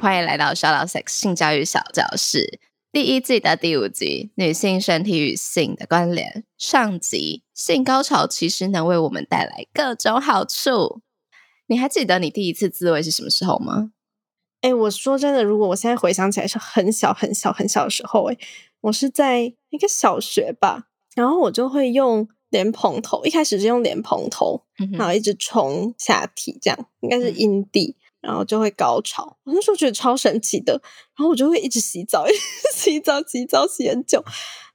欢迎来到 Shout Out Sex 性教育小教室第一季的第五集：女性身体与性的关联。上集，性高潮其实能为我们带来各种好处。你还记得你第一次自慰是什么时候吗？哎，我说真的，如果我现在回想起来，是很小很小很小的时候。哎，我是在一个小学吧，然后我就会用莲蓬头，一开始是用莲蓬头，然后一直冲下体，这样应该是阴蒂。然后就会高潮，我那时候觉得超神奇的，然后我就会一直洗澡，洗澡洗澡洗很久，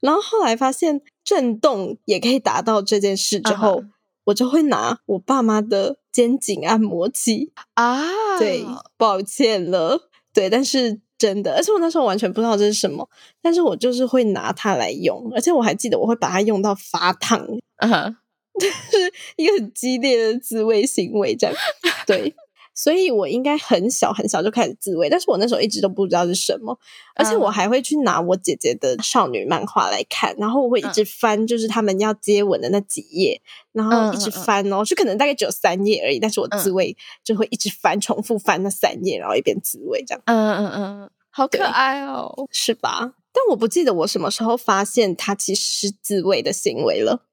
然后后来发现震动也可以达到这件事之后，我就会拿我爸妈的肩颈按摩器。啊，对，抱歉了，对，但是真的，而且我那时候完全不知道这是什么，但是我就是会拿它来用，而且我还记得我会把它用到发烫，嗯，就是一个很激烈的自慰行为，这样，对。所以我应该很小很小就开始自慰，但是我那时候一直都不知道是什么，而且我还会去拿我姐姐的少女漫画来看，然后我会一直翻，就是他们要接吻的那几页，然后一直翻哦，就可能大概只有三页而已，但是我自慰就会一直翻，重复翻那三页，然后一边自慰这样。嗯嗯嗯，好可爱哦，是吧？但我不记得我什么时候发现它其实是自慰的行为了。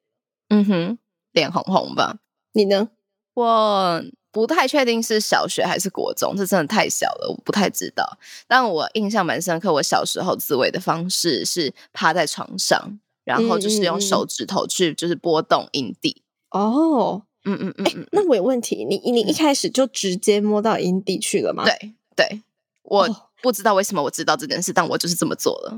嗯哼，脸红红吧？你呢？我。不太确定是小学还是国中，这真的太小了，我不太知道。但我印象蛮深刻，我小时候自慰的方式是趴在床上，然后就是用手指头去就是拨动阴蒂。哦，嗯嗯嗯，那我有问题，你你一开始就直接摸到阴蒂去了吗？对对，我不知道为什么我知道这件事，但我就是这么做了。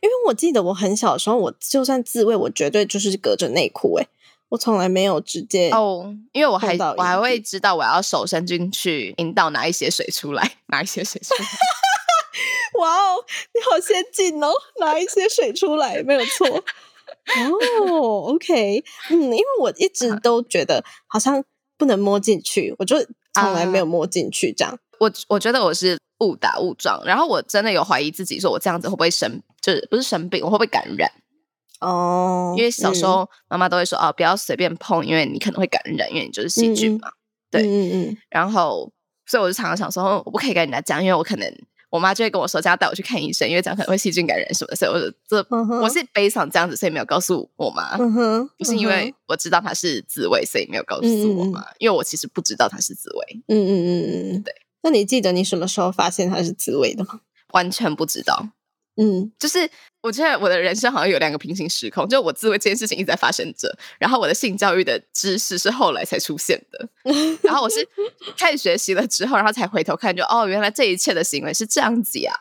因为我记得我很小的时候，我就算自慰，我绝对就是隔着内裤，哎。我从来没有直接哦，因为我还我还会知道我要手伸进去引导拿一些水出来，拿一些水出来。哇哦，你好先进哦，拿一些水出来没有错。哦，OK，嗯，因为我一直都觉得好像不能摸进去，我就从来没有摸进去这样。我我觉得我是误打误撞，然后我真的有怀疑自己，说我这样子会不会生，就是不是生病，我会不会感染？哦，因为小时候妈妈都会说哦，不要随便碰，因为你可能会感染，因为你就是细菌嘛。对，嗯嗯。然后，所以我就常常想说，我不可以跟人家讲，因为我可能我妈就会跟我说，这样带我去看医生，因为这样可能会细菌感染什么的。所以，我这我是悲伤这样子，所以没有告诉我妈。不是因为我知道她是自慰，所以没有告诉我妈，因为我其实不知道她是自慰。嗯嗯嗯嗯，对。那你记得你什么时候发现她是自慰的吗？完全不知道。嗯，就是我觉得我的人生好像有两个平行时空，就我自慰这件事情一直在发生着，然后我的性教育的知识是后来才出现的，然后我是开始学习了之后，然后才回头看，就哦，原来这一切的行为是这样子呀。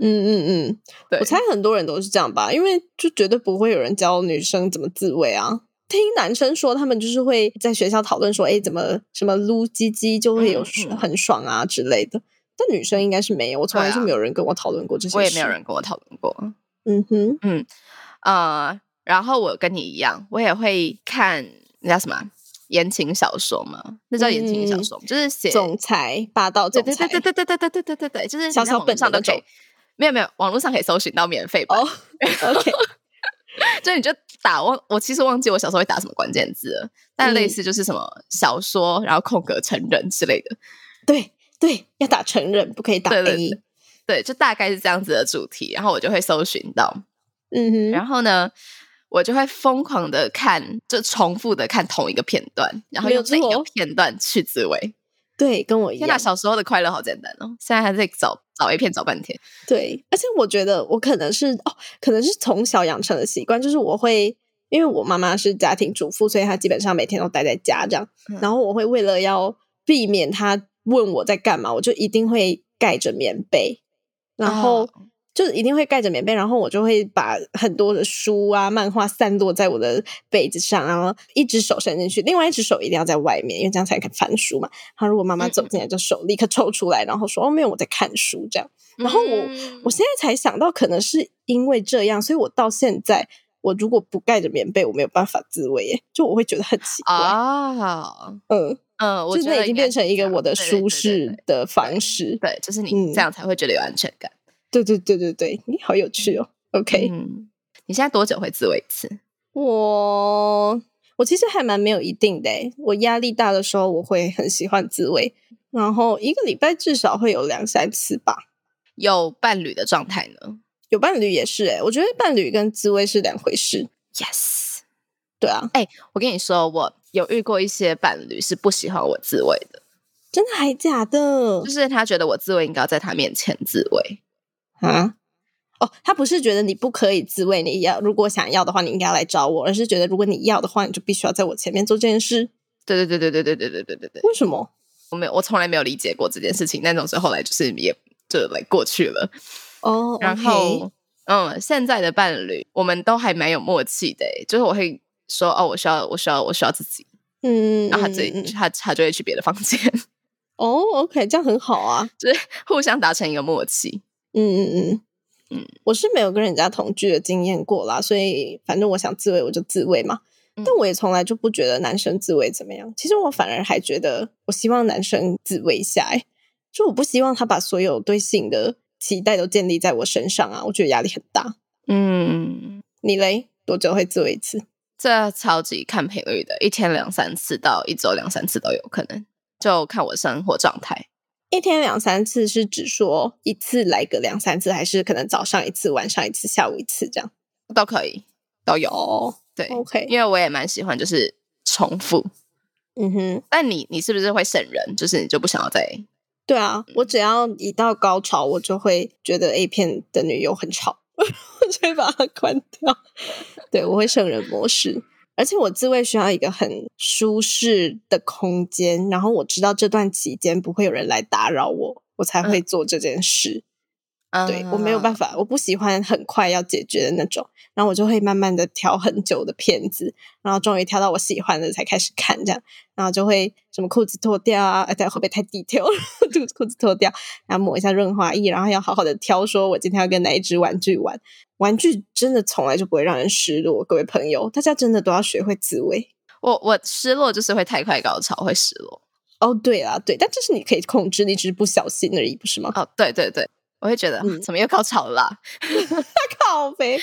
嗯嗯嗯，对，我猜很多人都是这样吧，因为就绝对不会有人教女生怎么自慰啊。听男生说，他们就是会在学校讨论说，哎，怎么什么撸鸡鸡就会有很爽啊之类的。但女生应该是没有，我从来就没有人跟我讨论过这些。我也没有人跟我讨论过。嗯哼，嗯呃，然后我跟你一样，我也会看那叫什么言情小说嘛？那叫言情小说，就是写总裁霸道总裁。对对对对对对对对对对，就是小小本上都可以。没有没有，网络上可以搜寻到免费版。OK，就你就打忘，我其实忘记我小时候会打什么关键字了，但类似就是什么小说，然后空格成人之类的。对。对，要打成人，不可以打 A。对，就大概是这样子的主题，然后我就会搜寻到，嗯哼，然后呢，我就会疯狂的看，就重复的看同一个片段，然后用每一个片段去自慰。对，跟我一样。小时候的快乐好简单哦，现在还在找找 A 片找半天。对，而且我觉得我可能是哦，可能是从小养成的习惯，就是我会，因为我妈妈是家庭主妇，所以她基本上每天都待在家这样，然后我会为了要避免她。问我在干嘛，我就一定会盖着棉被，然后就是一定会盖着棉被，然后我就会把很多的书啊、漫画散落在我的被子上，然后一只手伸进去，另外一只手一定要在外面，因为这样才可以翻书嘛。然后如果妈妈走进来，就手立刻抽出来，然后说：“哦，没有，我在看书。”这样。然后我我现在才想到，可能是因为这样，所以我到现在，我如果不盖着棉被，我没有办法自慰，耶，就我会觉得很奇怪啊。嗯。嗯，我觉得已经变成一个我的舒适的方式。对，就是你这样才会觉得有安全感。对对对对对，你好有趣哦。OK，嗯，你现在多久会自慰一次？我我其实还蛮没有一定的。我压力大的时候，我会很喜欢自慰，然后一个礼拜至少会有两三次吧。有伴侣的状态呢？有伴侣也是哎，我觉得伴侣跟自慰是两回事。Yes，对啊。哎，我跟你说我。有遇过一些伴侣是不喜欢我自慰的，真的还假的？就是他觉得我自慰应该在他面前自慰啊？哦，他不是觉得你不可以自慰，你要如果想要的话，你应该要来找我，而是觉得如果你要的话，你就必须要在我前面做这件事。对对对对对对对对对对对。为什么？我没有，我从来没有理解过这件事情。那种是后来就是也就来过去了。哦，然后嗯，现在的伴侣我们都还蛮有默契的，就是我会说哦，我需要，我需要，我需要自己。嗯，然后他自己他他就会去别的房间。哦，OK，这样很好啊，就是互相达成一个默契。嗯嗯嗯嗯，我是没有跟人家同居的经验过啦，所以反正我想自慰我就自慰嘛。但我也从来就不觉得男生自慰怎么样。其实我反而还觉得，我希望男生自慰一下。哎，就我不希望他把所有对性的期待都建立在我身上啊，我觉得压力很大。嗯，你嘞，多久会自慰一次？这超级看频率的，一天两三次到一周两三次都有可能，就看我生活状态。一天两三次是指说一次来个两三次，还是可能早上一次、晚上一次、下午一次这样都可以，都有。对，OK，因为我也蛮喜欢就是重复。嗯哼，但你你是不是会省人？就是你就不想要再？对啊，我只要一到高潮，我就会觉得 A 片的女友很吵。会把它关掉。对我会圣人模式，而且我自慰需要一个很舒适的空间，然后我知道这段期间不会有人来打扰我，我才会做这件事。对我没有办法，我不喜欢很快要解决的那种，然后我就会慢慢的挑很久的片子，然后终于挑到我喜欢的才开始看，这样，然后就会什么裤子脱掉啊，哎，会不会太低调？这个裤子脱掉，然后抹一下润滑液，然后要好好的挑，说我今天要跟哪一只玩具玩。玩具真的从来就不会让人失落，各位朋友，大家真的都要学会自慰。我我失落就是会太快高潮会失落。哦，对啊，对，但这是你可以控制，你只是不小心而已，不是吗？哦，对对对。我会觉得嗯怎么又高潮了？靠呗！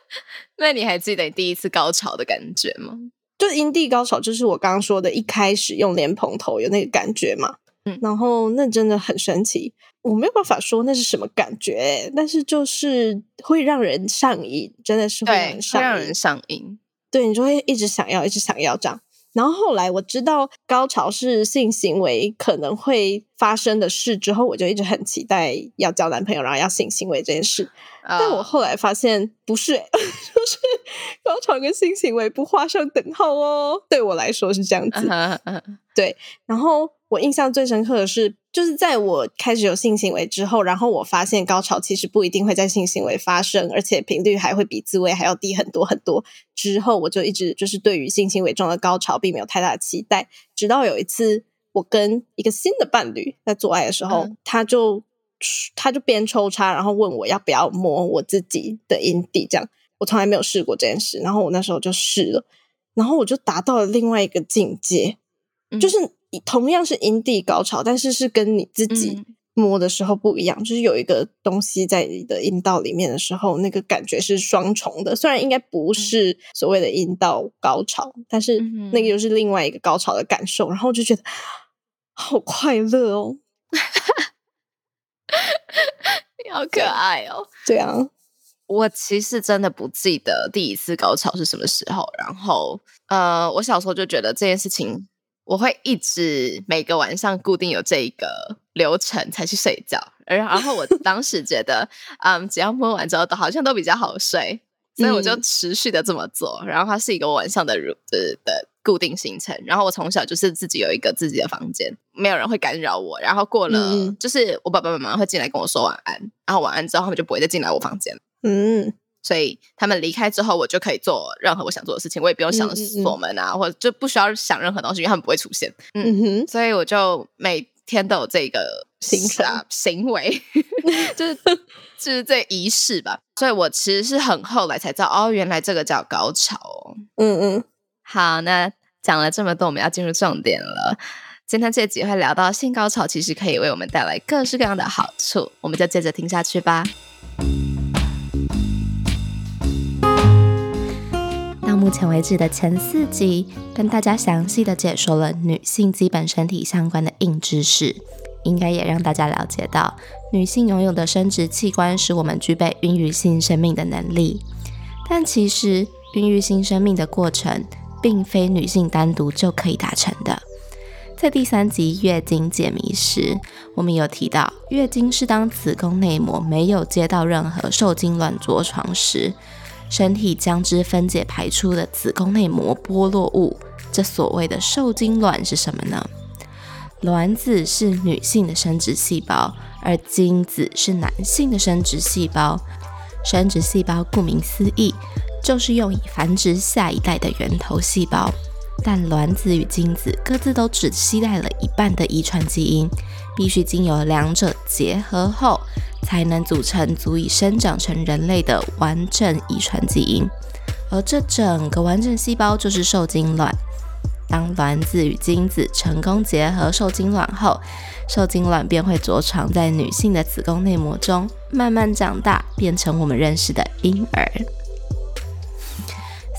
那你还记得你第一次高潮的感觉吗？就阴蒂高潮，就是我刚刚说的，一开始用莲蓬头有那个感觉嘛。嗯，然后那真的很神奇，我没有办法说那是什么感觉，但是就是会让人上瘾，真的是会让人上瘾。对你就会一直想要，一直想要这样。然后后来我知道高潮是性行为可能会发生的事之后，我就一直很期待要交男朋友，然后要性行为这件事。但我后来发现不是，就是高潮跟性行为不画上等号哦。对我来说是这样子。对，然后我印象最深刻的是。就是在我开始有性行为之后，然后我发现高潮其实不一定会在性行为发生，而且频率还会比自慰还要低很多很多。之后我就一直就是对于性行为中的高潮并没有太大的期待，直到有一次我跟一个新的伴侣在做爱的时候，他就他就边抽插，然后问我要不要摸我自己的阴蒂，这样我从来没有试过这件事，然后我那时候就试了，然后我就达到了另外一个境界，就是。同样是阴蒂高潮，但是是跟你自己摸的时候不一样，就是有一个东西在你的阴道里面的时候，那个感觉是双重的。虽然应该不是所谓的阴道高潮，但是那个又是另外一个高潮的感受，然后就觉得好快乐哦，好可爱哦。对啊，我其实真的不记得第一次高潮是什么时候，然后呃，我小时候就觉得这件事情。我会一直每个晚上固定有这一个流程才去睡觉，而然后我 当时觉得，嗯，只要摸完之后都好像都比较好睡，所以我就持续的这么做。然后它是一个晚上的如的的固定行程。然后我从小就是自己有一个自己的房间，没有人会干扰我。然后过了，就是我爸爸妈妈会进来跟我说晚安，然后晚安之后他们就不会再进来我房间。嗯，所以他们离开之后，我就可以做任何我想做的事情，我也不用想锁门啊，或者就不需要想任何东西，因为他们不会出现。嗯哼，所以我就每天都有这个行啊行为，就是就是这仪式吧。所以我其实是很后来才知道，哦，原来这个叫高潮。嗯嗯。好，那讲了这么多，我们要进入重点了。今天这集会聊到性高潮，其实可以为我们带来各式各样的好处，我们就接着听下去吧。目前为止的前四集，跟大家详细的解说了女性基本身体相关的硬知识，应该也让大家了解到，女性拥有的生殖器官使我们具备孕育新生命的能力。但其实，孕育新生命的过程。并非女性单独就可以达成的。在第三集月经解谜时，我们有提到，月经是当子宫内膜没有接到任何受精卵着床时，身体将之分解排出的子宫内膜剥落物。这所谓的受精卵是什么呢？卵子是女性的生殖细胞，而精子是男性的生殖细胞。生殖细胞顾名思义。就是用以繁殖下一代的源头细胞，但卵子与精子各自都只携带了一半的遗传基因，必须经由两者结合后，才能组成足以生长成人类的完整遗传基因。而这整个完整细胞就是受精卵。当卵子与精子成功结合受精卵后，受精卵便会着床在女性的子宫内膜中，慢慢长大，变成我们认识的婴儿。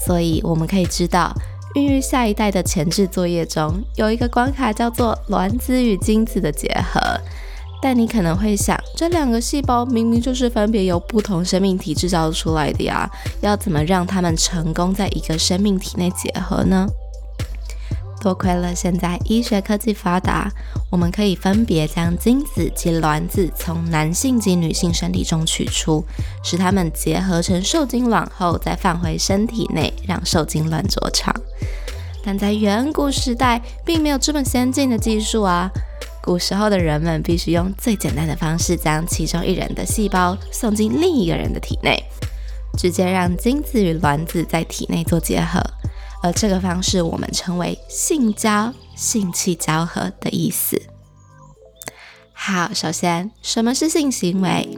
所以我们可以知道，孕育下一代的前置作业中有一个关卡叫做卵子与精子的结合。但你可能会想，这两个细胞明明就是分别由不同生命体制造出来的呀，要怎么让它们成功在一个生命体内结合呢？多亏了现在医学科技发达，我们可以分别将精子及卵子从男性及女性身体中取出，使它们结合成受精卵后，再放回身体内，让受精卵着床。但在远古时代，并没有这么先进的技术啊！古时候的人们必须用最简单的方式，将其中一人的细胞送进另一个人的体内，直接让精子与卵子在体内做结合。而这个方式，我们称为性交、性器交合的意思。好，首先，什么是性行为？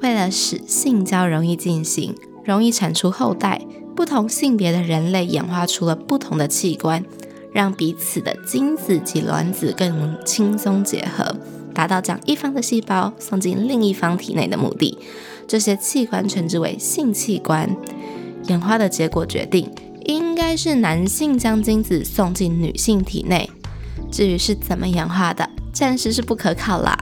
为了使性交容易进行、容易产出后代，不同性别的人类演化出了不同的器官，让彼此的精子及卵子更轻松结合，达到将一方的细胞送进另一方体内的目的。这些器官称之为性器官。演化的结果决定。应该是男性将精子送进女性体内，至于是怎么演化的，暂时是不可考啦。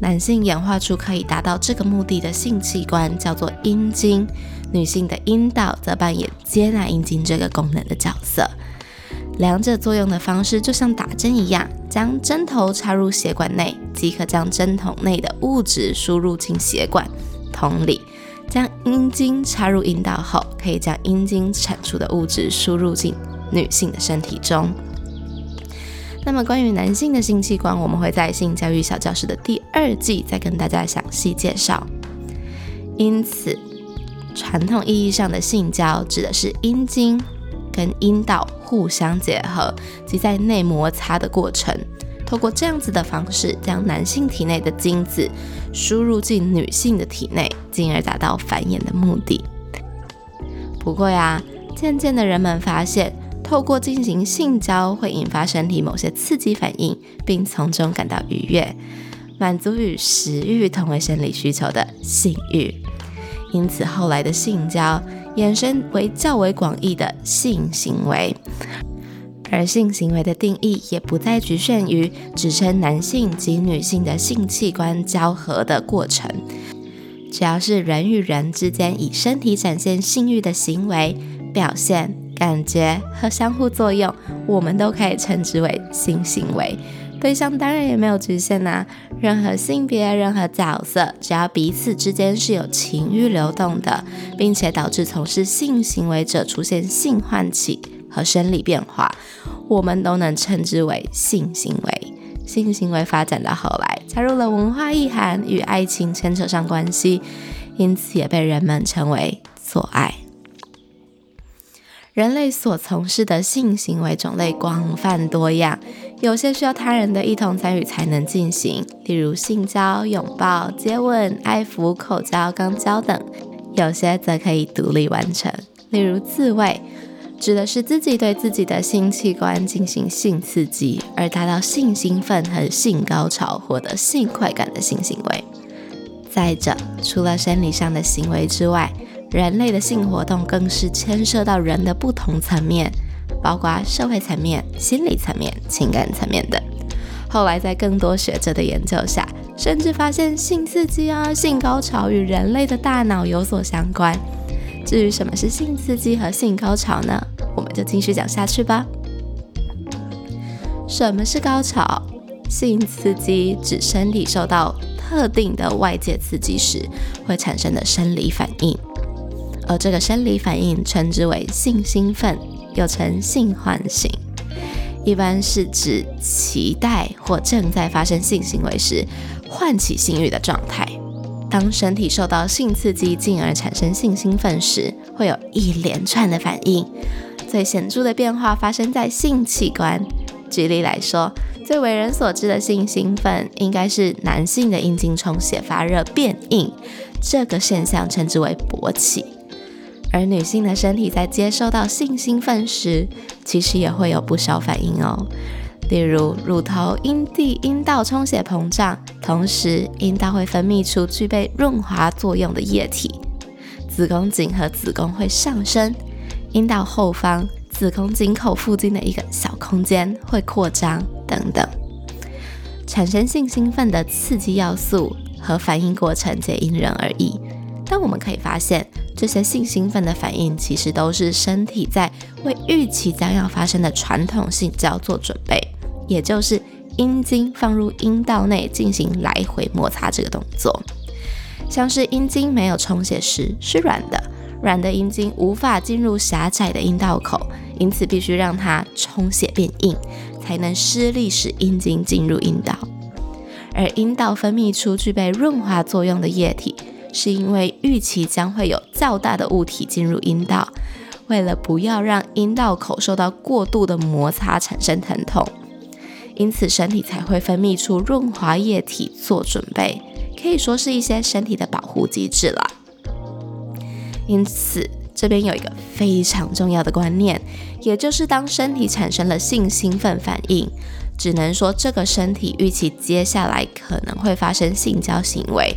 男性演化出可以达到这个目的的性器官叫做阴茎，女性的阴道则扮演接纳阴茎这个功能的角色。两者作用的方式就像打针一样，将针头插入血管内，即可将针筒内的物质输入进血管。同理。将阴茎插入阴道后，可以将阴茎产出的物质输入进女性的身体中。那么，关于男性的性器官，我们会在性教育小教室的第二季再跟大家详细介绍。因此，传统意义上的性交指的是阴茎跟阴道互相结合及在内摩擦的过程。透过这样子的方式，将男性体内的精子输入进女性的体内，进而达到繁衍的目的。不过呀，渐渐的人们发现，透过进行性交会引发身体某些刺激反应，并从中感到愉悦，满足与食欲同为生理需求的性欲。因此，后来的性交衍生为较为广义的性行为。而性行为的定义也不再局限于指称男性及女性的性器官交合的过程，只要是人与人之间以身体展现性欲的行为、表现、感觉和相互作用，我们都可以称之为性行为。对象当然也没有局限呐，任何性别、任何角色，只要彼此之间是有情欲流动的，并且导致从事性行为者出现性唤起。和生理变化，我们都能称之为性行为。性行为发展到后来，加入了文化意涵与爱情牵扯上关系，因此也被人们称为做爱。人类所从事的性行为种类广泛多样，有些需要他人的一同参与才能进行，例如性交、拥抱、接吻、爱抚、口交、肛交等；有些则可以独立完成，例如自慰，指的是自己对自己的性器官进行性刺激，而达到性兴奋和性高潮、获得性快感的性行为。再者，除了生理上的行为之外，人类的性活动更是牵涉到人的不同层面，包括社会层面、心理层面、情感层面等。后来在更多学者的研究下，甚至发现性刺激啊、性高潮与人类的大脑有所相关。至于什么是性刺激和性高潮呢？我们就继续讲下去吧。什么是高潮？性刺激指身体受到特定的外界刺激时会产生的生理反应。而这个生理反应称之为性兴奋，又称性唤醒，一般是指期待或正在发生性行为时唤起性欲的状态。当身体受到性刺激，进而产生性兴奋时，会有一连串的反应。最显著的变化发生在性器官。举例来说，最为人所知的性兴奋，应该是男性的阴茎充血发热变硬，这个现象称之为勃起。而女性的身体在接收到性兴奋时，其实也会有不少反应哦。例如，乳头、阴蒂、阴道充血膨胀，同时阴道会分泌出具备润滑作用的液体；子宫颈和子宫会上升，阴道后方、子宫颈口附近的一个小空间会扩张等等。产生性兴奋的刺激要素和反应过程皆因人而异，但我们可以发现。这些性兴奋的反应，其实都是身体在为预期将要发生的传统性交做准备，也就是阴茎放入阴道内进行来回摩擦这个动作。像是阴茎没有充血时是软的，软的阴茎无法进入狭窄的阴道口，因此必须让它充血变硬，才能施力使阴茎进入阴道。而阴道分泌出具备润滑作用的液体。是因为预期将会有较大的物体进入阴道，为了不要让阴道口受到过度的摩擦产生疼痛，因此身体才会分泌出润滑液体做准备，可以说是一些身体的保护机制啦。因此这边有一个非常重要的观念，也就是当身体产生了性兴奋反应，只能说这个身体预期接下来可能会发生性交行为。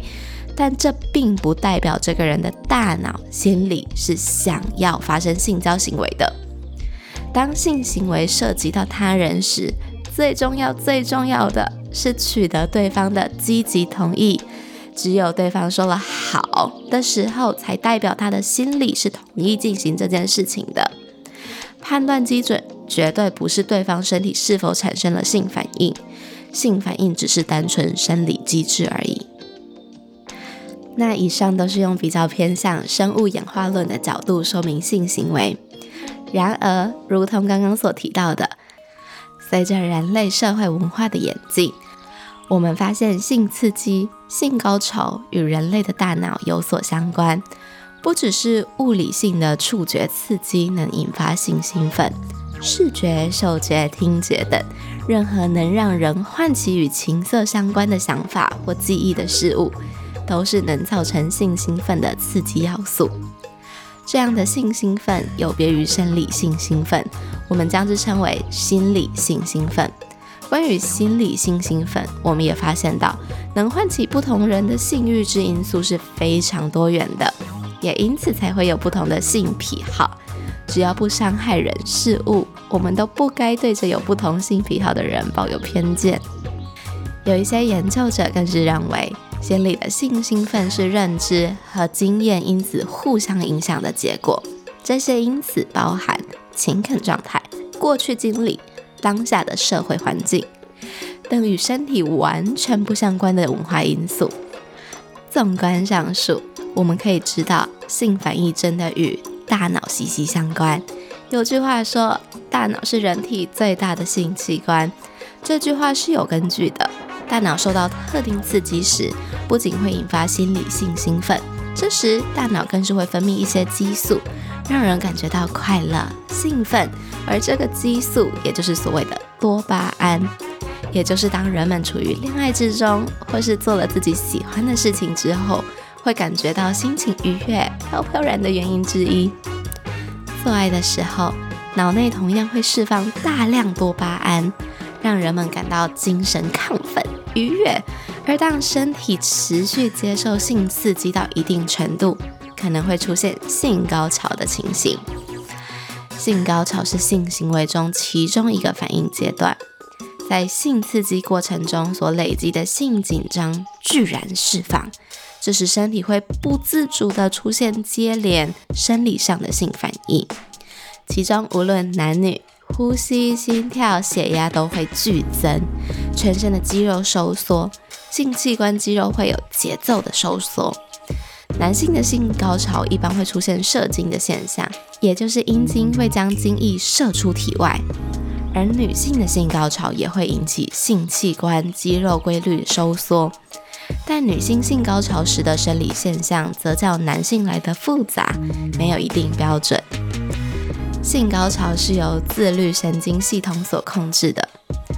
但这并不代表这个人的大脑、心理是想要发生性交行为的。当性行为涉及到他人时，最重要、最重要的是取得对方的积极同意。只有对方说了好的时候，才代表他的心理是同意进行这件事情的。判断基准绝对不是对方身体是否产生了性反应，性反应只是单纯生理机制而已。那以上都是用比较偏向生物演化论的角度说明性行为。然而，如同刚刚所提到的，随着人类社会文化的演进，我们发现性刺激、性高潮与人类的大脑有所相关。不只是物理性的触觉刺激能引发性兴奋，视觉、嗅觉、听觉等任何能让人唤起与情色相关的想法或记忆的事物。都是能造成性兴奋的刺激要素。这样的性兴奋有别于生理性兴奋，我们将之称为心理性兴奋。关于心理性兴奋，我们也发现到能唤起不同人的性欲之因素是非常多元的，也因此才会有不同的性癖好。只要不伤害人事物，我们都不该对着有不同性癖好的人抱有偏见。有一些研究者更是认为。心理的性兴奋是认知和经验因此互相影响的结果，这些因此包含情感状态、过去经历、当下的社会环境等与身体完全不相关的文化因素。纵观上述，我们可以知道性反应真的与大脑息息相关，有句话说，大脑是人体最大的性器官，这句话是有根据的。大脑受到特定刺激时，不仅会引发心理性兴奋，这时大脑更是会分泌一些激素，让人感觉到快乐、兴奋。而这个激素，也就是所谓的多巴胺，也就是当人们处于恋爱之中，或是做了自己喜欢的事情之后，会感觉到心情愉悦、飘飘然的原因之一。做爱的时候，脑内同样会释放大量多巴胺，让人们感到精神亢奋、愉悦。而当身体持续接受性刺激到一定程度，可能会出现性高潮的情形。性高潮是性行为中其中一个反应阶段，在性刺激过程中所累积的性紧张居然释放。这时，身体会不自主地出现接连生理上的性反应，其中无论男女，呼吸、心跳、血压都会剧增，全身的肌肉收缩，性器官肌肉会有节奏的收缩。男性的性高潮一般会出现射精的现象，也就是阴茎会将精液射出体外，而女性的性高潮也会引起性器官肌肉规律收缩。但女性性高潮时的生理现象则较男性来的复杂，没有一定标准。性高潮是由自律神经系统所控制的。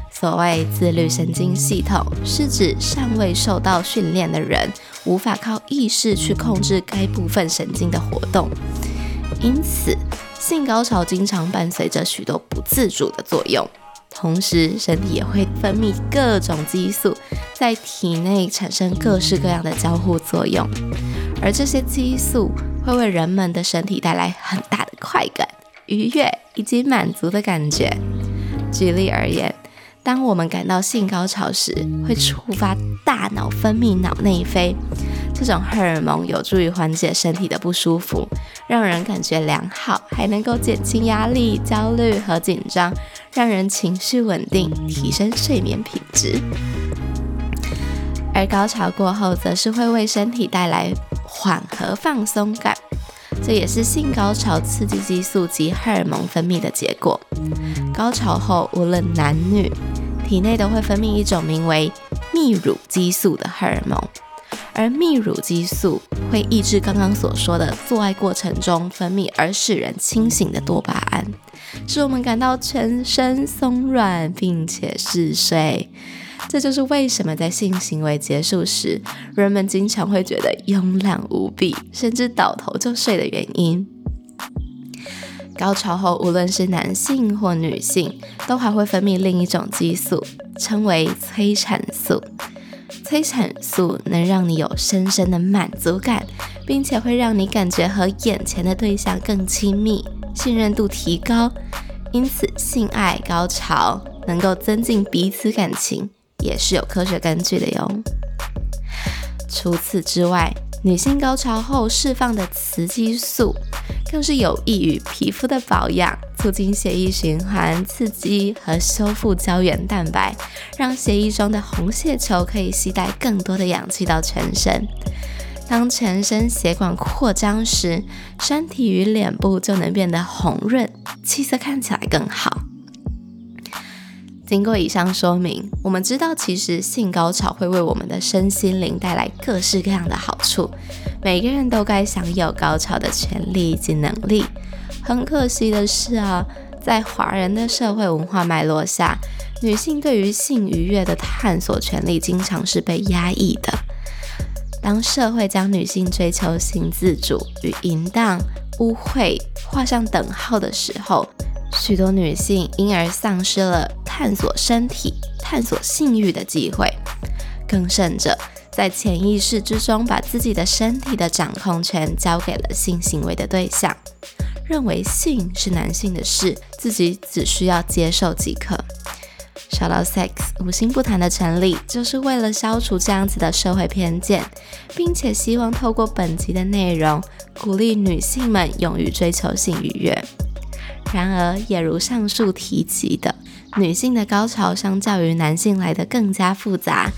所谓自律神经系统，是指尚未受到训练的人无法靠意识去控制该部分神经的活动，因此性高潮经常伴随着许多不自主的作用。同时，身体也会分泌各种激素，在体内产生各式各样的交互作用，而这些激素会为人们的身体带来很大的快感、愉悦以及满足的感觉。举例而言，当我们感到性高潮时，会触发大脑分泌脑内啡，这种荷尔蒙有助于缓解身体的不舒服，让人感觉良好，还能够减轻压力、焦虑和紧张，让人情绪稳定，提升睡眠品质。而高潮过后，则是会为身体带来缓和放松感，这也是性高潮刺激激素及荷尔蒙分泌的结果。高潮后，无论男女，体内都会分泌一种名为泌乳激素的荷尔蒙，而泌乳激素会抑制刚刚所说的做爱过程中分泌而使人清醒的多巴胺，使我们感到全身松软并且嗜睡。这就是为什么在性行为结束时，人们经常会觉得慵懒无比，甚至倒头就睡的原因。高潮后，无论是男性或女性，都还会分泌另一种激素，称为催产素。催产素能让你有深深的满足感，并且会让你感觉和眼前的对象更亲密，信任度提高。因此，性爱高潮能够增进彼此感情，也是有科学根据的哟。除此之外，女性高潮后释放的雌激素。更是有益于皮肤的保养，促进血液循环，刺激和修复胶原蛋白，让血液中的红血球可以携带更多的氧气到全身。当全身血管扩张时，身体与脸部就能变得红润，气色看起来更好。经过以上说明，我们知道其实性高潮会为我们的身心灵带来各式各样的好处。每个人都该享有高潮的权利以及能力。很可惜的是啊，在华人的社会文化脉络下，女性对于性愉悦的探索权利经常是被压抑的。当社会将女性追求性自主与淫荡、污秽画上等号的时候，许多女性因而丧失了探索身体、探索性欲的机会。更甚者，在潜意识之中，把自己的身体的掌控权交给了性行为的对象，认为性是男性的事，自己只需要接受即可。小到 sex 五星不谈的成立，就是为了消除这样子的社会偏见，并且希望透过本集的内容，鼓励女性们勇于追求性愉悦。然而，也如上述提及的，女性的高潮相较于男性来的更加复杂。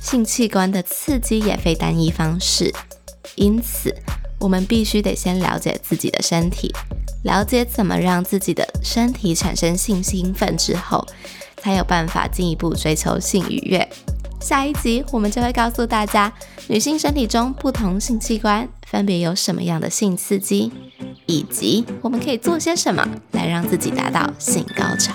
性器官的刺激也非单一方式，因此我们必须得先了解自己的身体，了解怎么让自己的身体产生性兴奋之后，才有办法进一步追求性愉悦。下一集我们就会告诉大家，女性身体中不同性器官分别有什么样的性刺激，以及我们可以做些什么来让自己达到性高潮。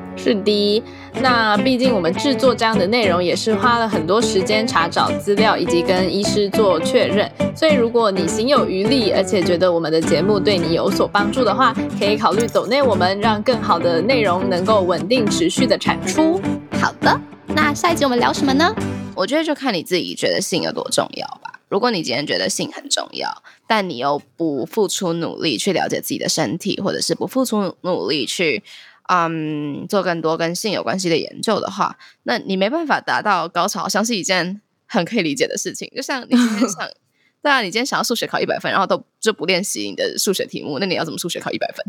是的，那毕竟我们制作这样的内容也是花了很多时间查找资料，以及跟医师做确认。所以如果你心有余力，而且觉得我们的节目对你有所帮助的话，可以考虑走内我们，让更好的内容能够稳定持续的产出。好的，那下一集我们聊什么呢？我觉得就看你自己觉得性有多重要吧。如果你今天觉得性很重要，但你又不付出努力去了解自己的身体，或者是不付出努力去。嗯，做更多跟性有关系的研究的话，那你没办法达到高潮，好像是一件很可以理解的事情。就像你今天想，对啊，你今天想要数学考一百分，然后都就不练习你的数学题目，那你要怎么数学考一百分？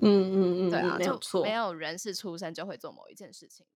嗯嗯嗯，对啊，没有错，没有人是出生就会做某一件事情的。